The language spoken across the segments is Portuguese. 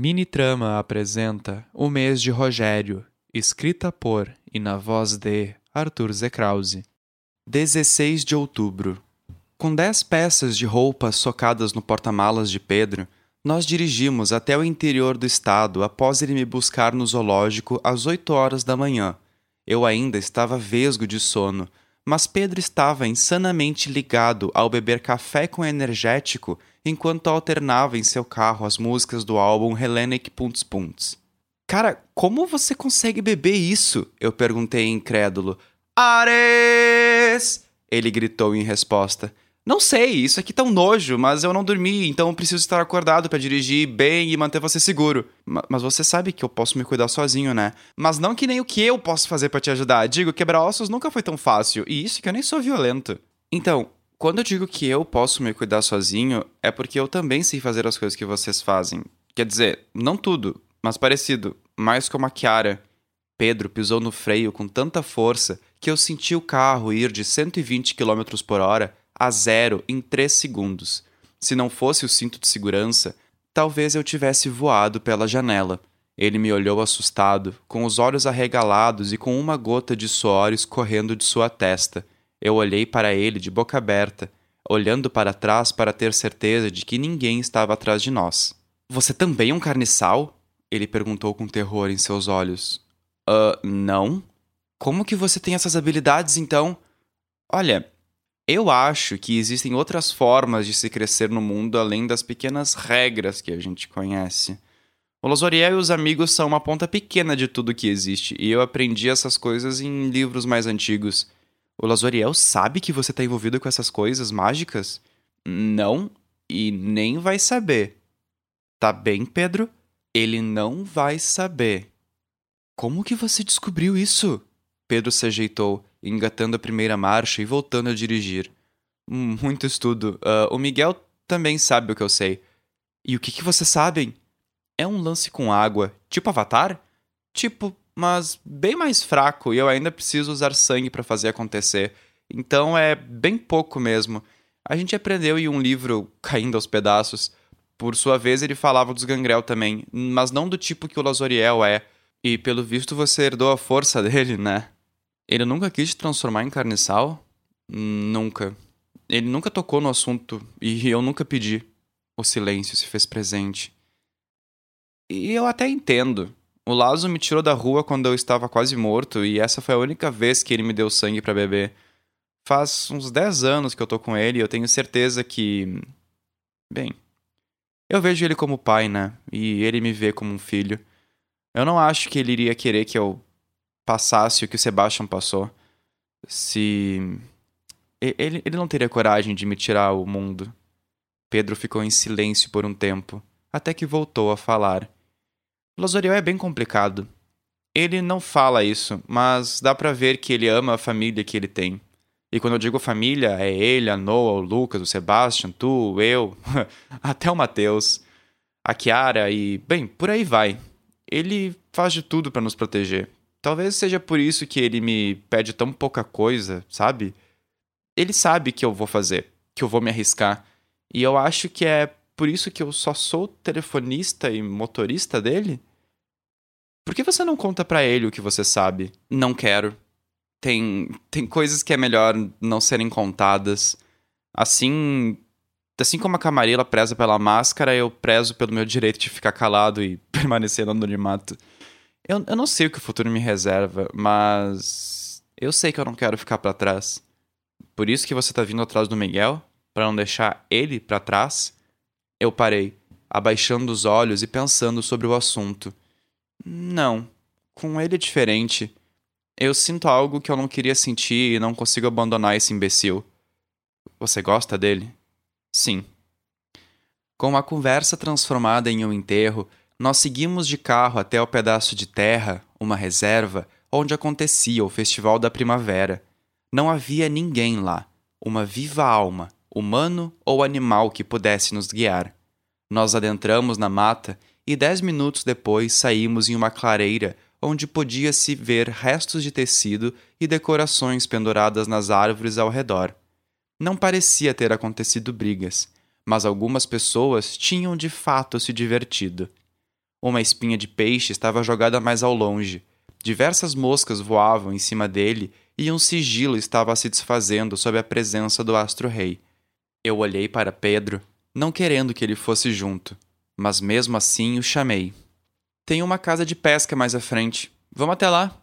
Mini Trama apresenta O Mês de Rogério, escrita por e na voz de Arthur Zekrause. 16 de outubro. Com dez peças de roupa socadas no porta-malas de Pedro, nós dirigimos até o interior do estado após ele me buscar no zoológico às 8 horas da manhã. Eu ainda estava vesgo de sono, mas Pedro estava insanamente ligado ao beber café com energético enquanto alternava em seu carro as músicas do álbum Hellenic Punts Punts. Cara, como você consegue beber isso? Eu perguntei incrédulo. Ares! Ele gritou em resposta. Não sei, isso aqui tá um nojo, mas eu não dormi, então preciso estar acordado para dirigir bem e manter você seguro. M mas você sabe que eu posso me cuidar sozinho, né? Mas não que nem o que eu posso fazer para te ajudar. Digo, quebrar ossos nunca foi tão fácil, e isso que eu nem sou violento. Então, quando eu digo que eu posso me cuidar sozinho, é porque eu também sei fazer as coisas que vocês fazem. Quer dizer, não tudo, mas parecido, mais como a Kiara. Pedro pisou no freio com tanta força que eu senti o carro ir de 120 km por hora a zero em 3 segundos. Se não fosse o cinto de segurança, talvez eu tivesse voado pela janela. Ele me olhou assustado, com os olhos arregalados e com uma gota de suor escorrendo de sua testa. Eu olhei para ele de boca aberta, olhando para trás para ter certeza de que ninguém estava atrás de nós. Você também é um carniçal? Ele perguntou com terror em seus olhos. Ah, uh, não? Como que você tem essas habilidades então? Olha, eu acho que existem outras formas de se crescer no mundo além das pequenas regras que a gente conhece. O Losoriel e os amigos são uma ponta pequena de tudo que existe, e eu aprendi essas coisas em livros mais antigos. O Lazoriel sabe que você está envolvido com essas coisas mágicas? Não, e nem vai saber. Tá bem, Pedro? Ele não vai saber. Como que você descobriu isso? Pedro se ajeitou, engatando a primeira marcha e voltando a dirigir. Muito estudo. Uh, o Miguel também sabe o que eu sei. E o que, que vocês sabem? É um lance com água, tipo Avatar? Tipo, mas bem mais fraco e eu ainda preciso usar sangue para fazer acontecer. Então é bem pouco mesmo. A gente aprendeu em um livro caindo aos pedaços. Por sua vez, ele falava dos gangrel também, mas não do tipo que o Lazoriel é. E pelo visto você herdou a força dele, né? Ele nunca quis te transformar em carniçal? Nunca. Ele nunca tocou no assunto e eu nunca pedi. O silêncio se fez presente. E eu até entendo. O Lazo me tirou da rua quando eu estava quase morto e essa foi a única vez que ele me deu sangue para beber. Faz uns 10 anos que eu tô com ele e eu tenho certeza que. Bem. Eu vejo ele como pai, né? E ele me vê como um filho. Eu não acho que ele iria querer que eu passasse o que o Sebastian passou. Se. Ele, ele não teria coragem de me tirar o mundo. Pedro ficou em silêncio por um tempo, até que voltou a falar. Lazoriel é bem complicado. Ele não fala isso, mas dá para ver que ele ama a família que ele tem. E quando eu digo família, é ele, a Noah, o Lucas, o Sebastian, tu, eu, até o Matheus, a Kiara e, bem, por aí vai. Ele faz de tudo para nos proteger. Talvez seja por isso que ele me pede tão pouca coisa, sabe? Ele sabe que eu vou fazer, que eu vou me arriscar. E eu acho que é por isso que eu só sou telefonista e motorista dele? Por que você não conta para ele o que você sabe? Não quero. Tem, tem coisas que é melhor não serem contadas. Assim, assim como a Camarilla preza pela máscara, eu prezo pelo meu direito de ficar calado e permanecer no anonimato. Eu, eu não sei o que o futuro me reserva, mas eu sei que eu não quero ficar para trás. Por isso que você tá vindo atrás do Miguel, para não deixar ele para trás? Eu parei, abaixando os olhos e pensando sobre o assunto. Não. Com ele é diferente. Eu sinto algo que eu não queria sentir e não consigo abandonar esse imbecil. Você gosta dele? Sim. Com a conversa transformada em um enterro, nós seguimos de carro até o pedaço de terra, uma reserva, onde acontecia o Festival da Primavera. Não havia ninguém lá, uma viva alma, humano ou animal que pudesse nos guiar. Nós adentramos na mata e dez minutos depois saímos em uma clareira onde podia-se ver restos de tecido e decorações penduradas nas árvores ao redor. Não parecia ter acontecido brigas, mas algumas pessoas tinham de fato se divertido. Uma espinha de peixe estava jogada mais ao longe. Diversas moscas voavam em cima dele e um sigilo estava se desfazendo sob a presença do astro-rei. Eu olhei para Pedro, não querendo que ele fosse junto, mas mesmo assim o chamei. Tem uma casa de pesca mais à frente. Vamos até lá.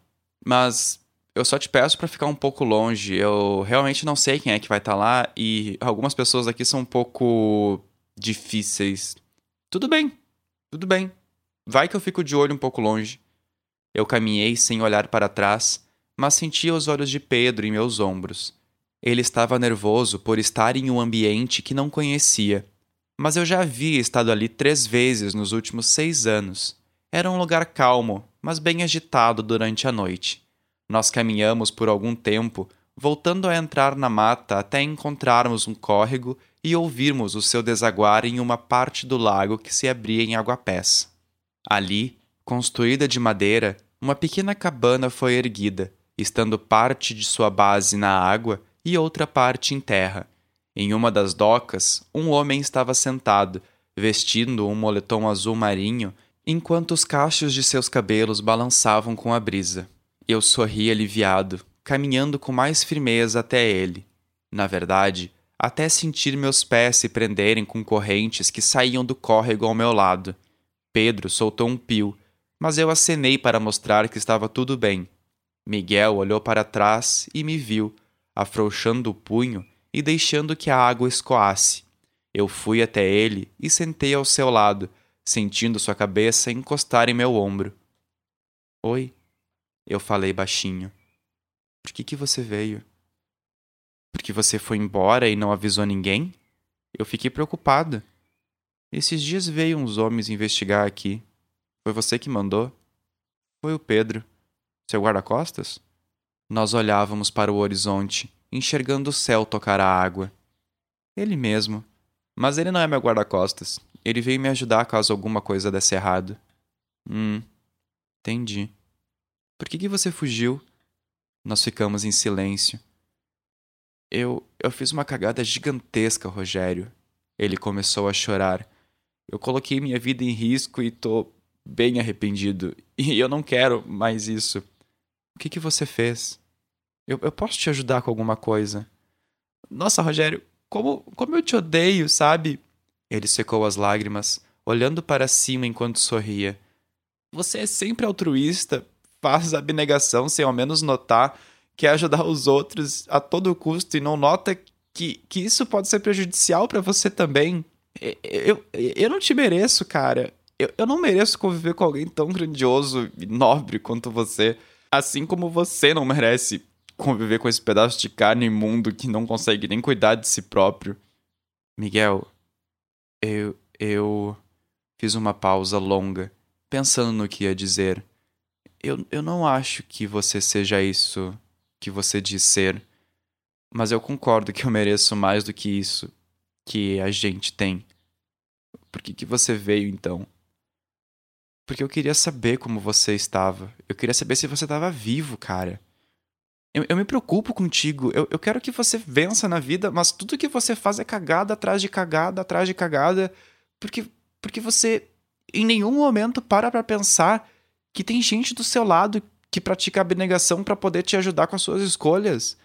Mas eu só te peço para ficar um pouco longe. Eu realmente não sei quem é que vai estar tá lá e algumas pessoas aqui são um pouco difíceis. Tudo bem. Tudo bem. Vai que eu fico de olho um pouco longe. Eu caminhei sem olhar para trás, mas sentia os olhos de Pedro em meus ombros. Ele estava nervoso por estar em um ambiente que não conhecia, mas eu já havia estado ali três vezes nos últimos seis anos era um lugar calmo, mas bem agitado durante a noite. Nós caminhamos por algum tempo, voltando a entrar na mata até encontrarmos um córrego e ouvirmos o seu desaguar em uma parte do lago que se abria em aguapés. Ali, construída de madeira, uma pequena cabana foi erguida, estando parte de sua base na água e outra parte em terra. Em uma das docas, um homem estava sentado, vestindo um moletom azul marinho enquanto os cachos de seus cabelos balançavam com a brisa. Eu sorri aliviado, caminhando com mais firmeza até ele. Na verdade, até sentir meus pés se prenderem com correntes que saíam do córrego ao meu lado. Pedro soltou um pio, mas eu acenei para mostrar que estava tudo bem. Miguel olhou para trás e me viu, afrouxando o punho e deixando que a água escoasse. Eu fui até ele e sentei ao seu lado, sentindo sua cabeça encostar em meu ombro. Oi, eu falei baixinho. Por que, que você veio? Porque você foi embora e não avisou ninguém? Eu fiquei preocupado. Esses dias veio uns homens investigar aqui. Foi você que mandou? Foi o Pedro. Seu guarda-costas? Nós olhávamos para o horizonte, enxergando o céu tocar a água. Ele mesmo. Mas ele não é meu guarda-costas. Ele veio me ajudar caso alguma coisa desse errado. Hum, entendi. Por que, que você fugiu? Nós ficamos em silêncio. Eu. Eu fiz uma cagada gigantesca, Rogério. Ele começou a chorar. Eu coloquei minha vida em risco e tô bem arrependido. E eu não quero mais isso. O que, que você fez? Eu, eu posso te ajudar com alguma coisa. Nossa, Rogério, como, como eu te odeio, sabe? Ele secou as lágrimas, olhando para cima enquanto sorria. Você é sempre altruísta, faz abnegação sem ao menos notar, quer ajudar os outros a todo custo e não nota que, que isso pode ser prejudicial para você também. Eu, eu, não te mereço, cara. Eu, eu não mereço conviver com alguém tão grandioso e nobre quanto você. Assim como você não merece conviver com esse pedaço de carne imundo que não consegue nem cuidar de si próprio. Miguel, eu. Eu. Fiz uma pausa longa, pensando no que ia dizer. Eu, eu não acho que você seja isso que você diz ser, mas eu concordo que eu mereço mais do que isso que a gente tem. Por que, que você veio então? Porque eu queria saber como você estava. Eu queria saber se você estava vivo, cara. Eu, eu, me preocupo contigo. Eu, eu quero que você vença na vida, mas tudo que você faz é cagada atrás de cagada atrás de cagada. Porque, porque você em nenhum momento para pra pensar que tem gente do seu lado que pratica abnegação para poder te ajudar com as suas escolhas.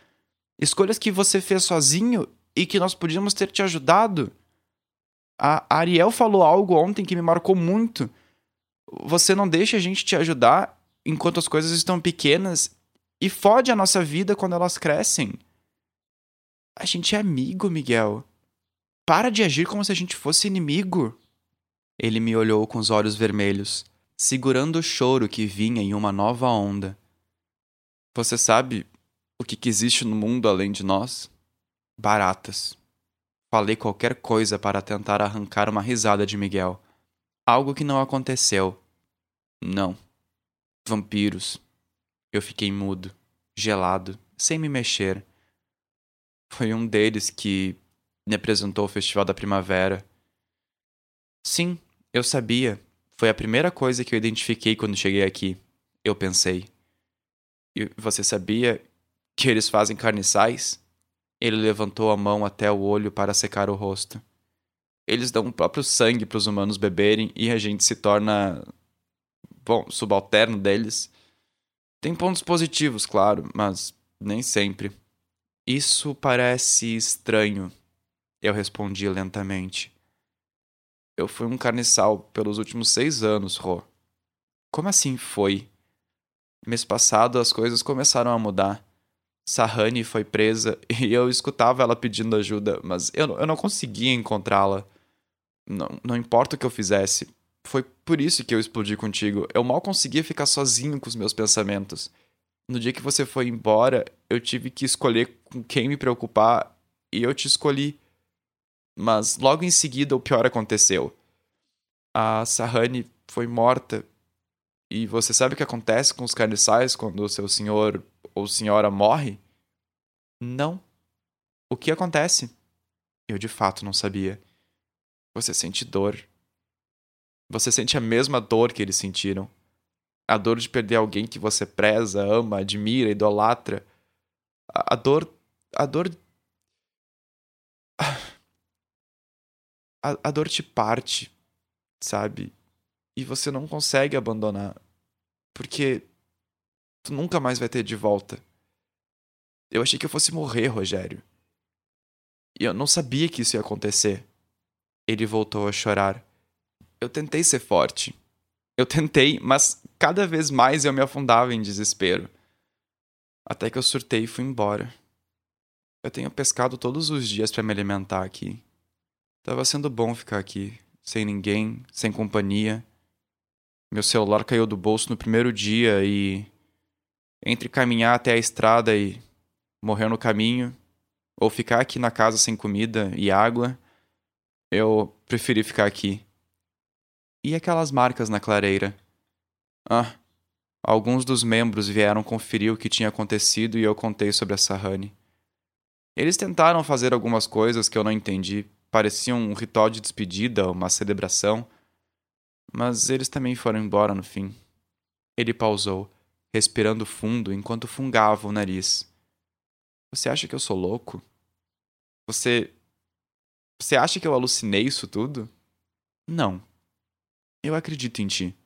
Escolhas que você fez sozinho e que nós podíamos ter te ajudado. A Ariel falou algo ontem que me marcou muito. Você não deixa a gente te ajudar enquanto as coisas estão pequenas e fode a nossa vida quando elas crescem. A gente é amigo, Miguel. Para de agir como se a gente fosse inimigo. Ele me olhou com os olhos vermelhos, segurando o choro que vinha em uma nova onda. Você sabe o que, que existe no mundo além de nós? Baratas. Falei qualquer coisa para tentar arrancar uma risada de Miguel. Algo que não aconteceu. Não. Vampiros. Eu fiquei mudo, gelado, sem me mexer. Foi um deles que me apresentou o Festival da Primavera. Sim, eu sabia. Foi a primeira coisa que eu identifiquei quando cheguei aqui. Eu pensei. E você sabia que eles fazem carniçais? Ele levantou a mão até o olho para secar o rosto. Eles dão o próprio sangue para os humanos beberem e a gente se torna bom, subalterno deles. Tem pontos positivos, claro, mas nem sempre. Isso parece estranho, eu respondi lentamente. Eu fui um carniçal pelos últimos seis anos, Ro. Como assim foi? Mês passado as coisas começaram a mudar. Sahani foi presa e eu escutava ela pedindo ajuda, mas eu, eu não conseguia encontrá-la. Não, não importa o que eu fizesse. Foi por isso que eu explodi contigo. Eu mal conseguia ficar sozinho com os meus pensamentos. No dia que você foi embora, eu tive que escolher com quem me preocupar e eu te escolhi. Mas logo em seguida o pior aconteceu. A Sahani foi morta. E você sabe o que acontece com os carniçais quando o seu senhor ou senhora morre? Não. O que acontece? Eu de fato não sabia. Você sente dor. Você sente a mesma dor que eles sentiram. A dor de perder alguém que você preza, ama, admira, idolatra. A, a dor. A dor. A, a dor te parte, sabe? E você não consegue abandonar. Porque tu nunca mais vai ter de volta. Eu achei que eu fosse morrer, Rogério. E eu não sabia que isso ia acontecer. Ele voltou a chorar. Eu tentei ser forte. Eu tentei, mas cada vez mais eu me afundava em desespero. Até que eu surtei e fui embora. Eu tenho pescado todos os dias para me alimentar aqui. Tava sendo bom ficar aqui, sem ninguém, sem companhia. Meu celular caiu do bolso no primeiro dia e. Entre caminhar até a estrada e morrer no caminho, ou ficar aqui na casa sem comida e água, eu preferi ficar aqui. E aquelas marcas na clareira? Ah, alguns dos membros vieram conferir o que tinha acontecido e eu contei sobre a Sahani. Eles tentaram fazer algumas coisas que eu não entendi, pareciam um ritual de despedida, uma celebração, mas eles também foram embora no fim. Ele pausou, respirando fundo enquanto fungava o nariz. Você acha que eu sou louco? Você. Você acha que eu alucinei isso tudo? Não. Eu acredito em ti.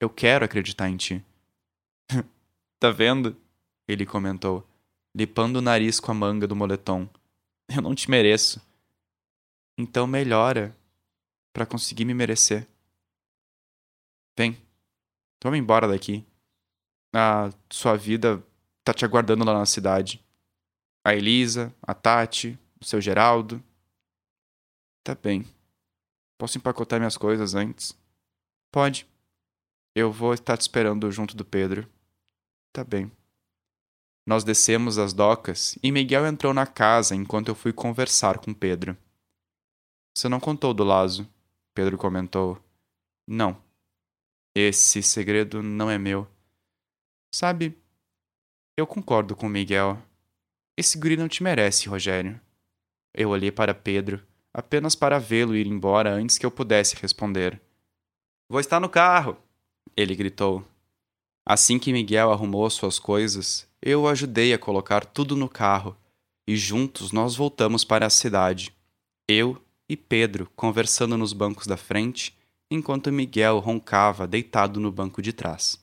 Eu quero acreditar em ti. tá vendo? Ele comentou, lipando o nariz com a manga do moletom. Eu não te mereço. Então melhora para conseguir me merecer. Vem. Vamos embora daqui. A sua vida tá te aguardando lá na cidade a Elisa, a Tati, o seu Geraldo. Tá bem. Posso empacotar minhas coisas antes? Pode. Eu vou estar te esperando junto do Pedro. Tá bem. Nós descemos as docas e Miguel entrou na casa enquanto eu fui conversar com Pedro. Você não contou do Lazo? Pedro comentou. Não. Esse segredo não é meu. Sabe, eu concordo com Miguel. Esse guri não te merece, Rogério. Eu olhei para Pedro, apenas para vê-lo ir embora antes que eu pudesse responder. Vou estar no carro! Ele gritou. Assim que Miguel arrumou suas coisas, eu o ajudei a colocar tudo no carro e juntos nós voltamos para a cidade. Eu e Pedro conversando nos bancos da frente, enquanto Miguel roncava deitado no banco de trás.